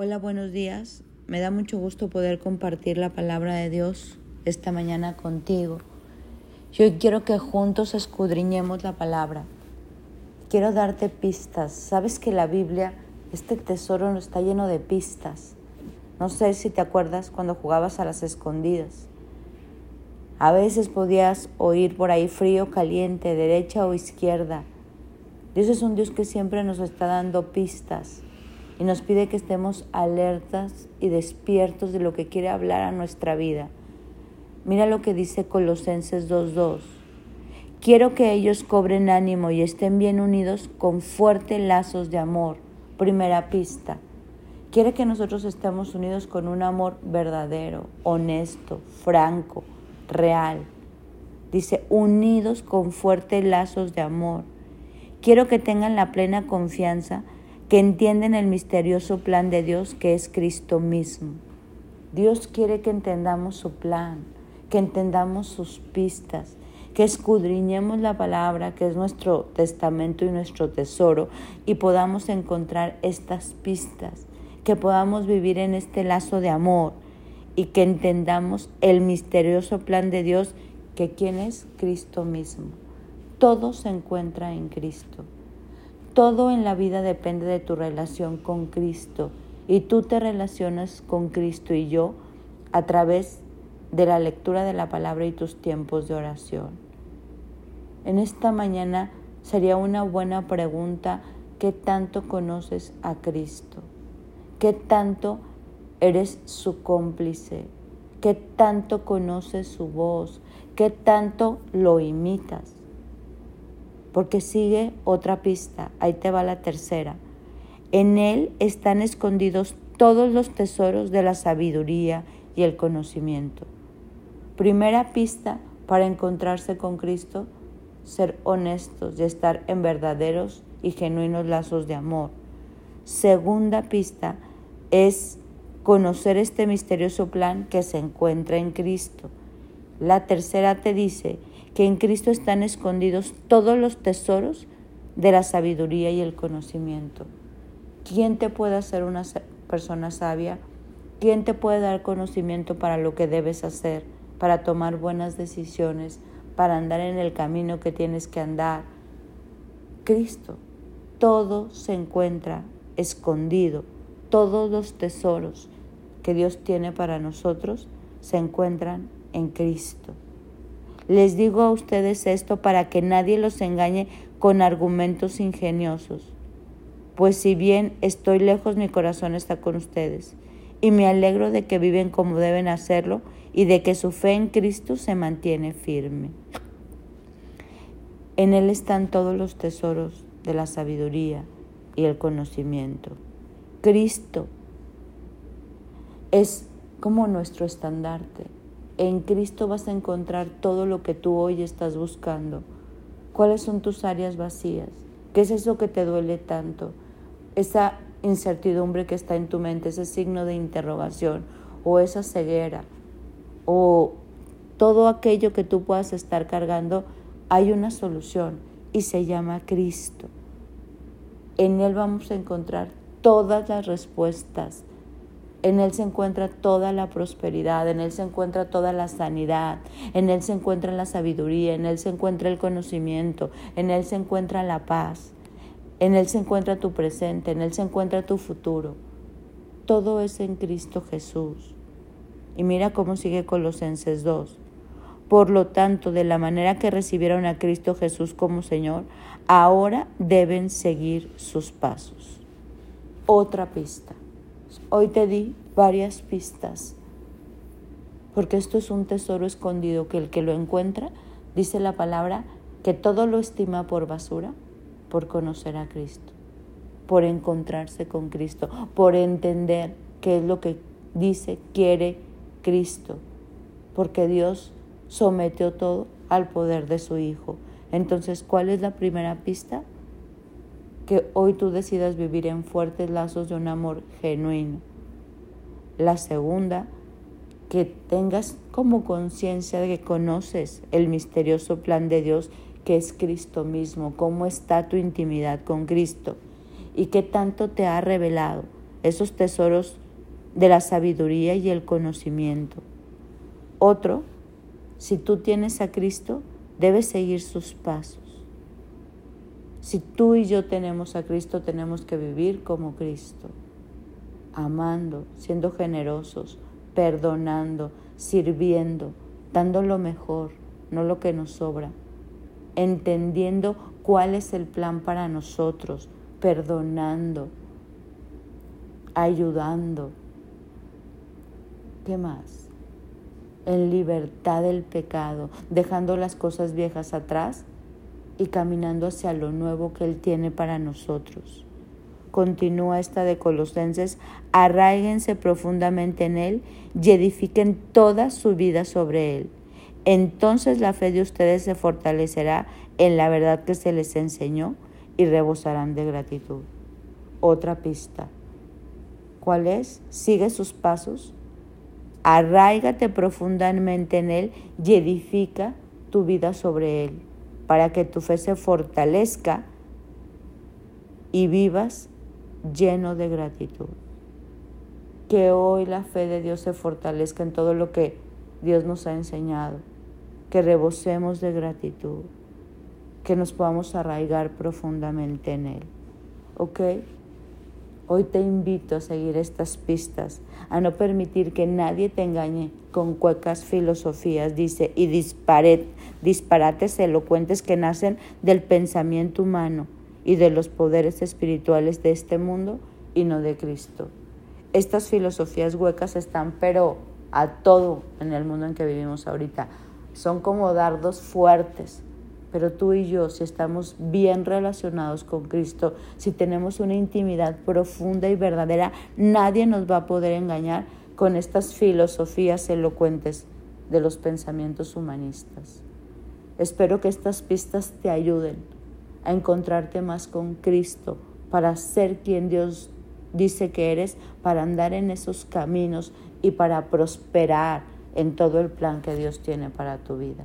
Hola, buenos días. Me da mucho gusto poder compartir la palabra de Dios esta mañana contigo. Yo quiero que juntos escudriñemos la palabra. Quiero darte pistas. Sabes que la Biblia, este tesoro está lleno de pistas. No sé si te acuerdas cuando jugabas a las escondidas. A veces podías oír por ahí frío, caliente, derecha o izquierda. Dios es un Dios que siempre nos está dando pistas y nos pide que estemos alertas y despiertos de lo que quiere hablar a nuestra vida. Mira lo que dice Colosenses 2.2. Quiero que ellos cobren ánimo y estén bien unidos con fuertes lazos de amor. Primera pista. Quiere que nosotros estemos unidos con un amor verdadero, honesto, franco, real. Dice, unidos con fuertes lazos de amor. Quiero que tengan la plena confianza que entienden el misterioso plan de Dios que es Cristo mismo. Dios quiere que entendamos su plan, que entendamos sus pistas, que escudriñemos la palabra que es nuestro testamento y nuestro tesoro y podamos encontrar estas pistas, que podamos vivir en este lazo de amor y que entendamos el misterioso plan de Dios que quién es Cristo mismo. Todo se encuentra en Cristo. Todo en la vida depende de tu relación con Cristo y tú te relacionas con Cristo y yo a través de la lectura de la palabra y tus tiempos de oración. En esta mañana sería una buena pregunta, ¿qué tanto conoces a Cristo? ¿Qué tanto eres su cómplice? ¿Qué tanto conoces su voz? ¿Qué tanto lo imitas? Porque sigue otra pista, ahí te va la tercera. En él están escondidos todos los tesoros de la sabiduría y el conocimiento. Primera pista para encontrarse con Cristo, ser honestos y estar en verdaderos y genuinos lazos de amor. Segunda pista es conocer este misterioso plan que se encuentra en Cristo. La tercera te dice que en Cristo están escondidos todos los tesoros de la sabiduría y el conocimiento. ¿Quién te puede hacer una persona sabia? ¿Quién te puede dar conocimiento para lo que debes hacer, para tomar buenas decisiones, para andar en el camino que tienes que andar? Cristo. Todo se encuentra escondido. Todos los tesoros que Dios tiene para nosotros se encuentran en Cristo. Les digo a ustedes esto para que nadie los engañe con argumentos ingeniosos. Pues si bien estoy lejos, mi corazón está con ustedes. Y me alegro de que viven como deben hacerlo y de que su fe en Cristo se mantiene firme. En Él están todos los tesoros de la sabiduría y el conocimiento. Cristo es como nuestro estandarte en Cristo vas a encontrar todo lo que tú hoy estás buscando. ¿Cuáles son tus áreas vacías? ¿Qué es eso que te duele tanto? Esa incertidumbre que está en tu mente, ese signo de interrogación o esa ceguera o todo aquello que tú puedas estar cargando, hay una solución y se llama Cristo. En Él vamos a encontrar todas las respuestas en Él se encuentra toda la prosperidad, en Él se encuentra toda la sanidad, en Él se encuentra la sabiduría, en Él se encuentra el conocimiento, en Él se encuentra la paz, en Él se encuentra tu presente, en Él se encuentra tu futuro. Todo es en Cristo Jesús. Y mira cómo sigue Colosenses 2. Por lo tanto, de la manera que recibieron a Cristo Jesús como Señor, ahora deben seguir sus pasos. Otra pista. Hoy te di varias pistas, porque esto es un tesoro escondido que el que lo encuentra, dice la palabra, que todo lo estima por basura por conocer a Cristo, por encontrarse con Cristo, por entender qué es lo que dice, quiere Cristo, porque Dios sometió todo al poder de su Hijo. Entonces, ¿cuál es la primera pista? Que hoy tú decidas vivir en fuertes lazos de un amor genuino. La segunda, que tengas como conciencia de que conoces el misterioso plan de Dios que es Cristo mismo, cómo está tu intimidad con Cristo y qué tanto te ha revelado esos tesoros de la sabiduría y el conocimiento. Otro, si tú tienes a Cristo, debes seguir sus pasos. Si tú y yo tenemos a Cristo, tenemos que vivir como Cristo, amando, siendo generosos, perdonando, sirviendo, dando lo mejor, no lo que nos sobra, entendiendo cuál es el plan para nosotros, perdonando, ayudando. ¿Qué más? En libertad del pecado, dejando las cosas viejas atrás y caminando hacia lo nuevo que Él tiene para nosotros. Continúa esta de Colosenses, arraíguense profundamente en Él y edifiquen toda su vida sobre Él. Entonces la fe de ustedes se fortalecerá en la verdad que se les enseñó y rebosarán de gratitud. Otra pista. ¿Cuál es? Sigue sus pasos, arraigate profundamente en Él y edifica tu vida sobre Él, para que tu fe se fortalezca y vivas lleno de gratitud. Que hoy la fe de Dios se fortalezca en todo lo que Dios nos ha enseñado, que rebosemos de gratitud que nos podamos arraigar profundamente en Él. ¿Ok? Hoy te invito a seguir estas pistas, a no permitir que nadie te engañe con cuecas filosofías, dice, y disparates elocuentes que nacen del pensamiento humano y de los poderes espirituales de este mundo y no de Cristo. Estas filosofías huecas están, pero a todo en el mundo en que vivimos ahorita. Son como dardos fuertes pero tú y yo, si estamos bien relacionados con Cristo, si tenemos una intimidad profunda y verdadera, nadie nos va a poder engañar con estas filosofías elocuentes de los pensamientos humanistas. Espero que estas pistas te ayuden a encontrarte más con Cristo para ser quien Dios dice que eres, para andar en esos caminos y para prosperar en todo el plan que Dios tiene para tu vida.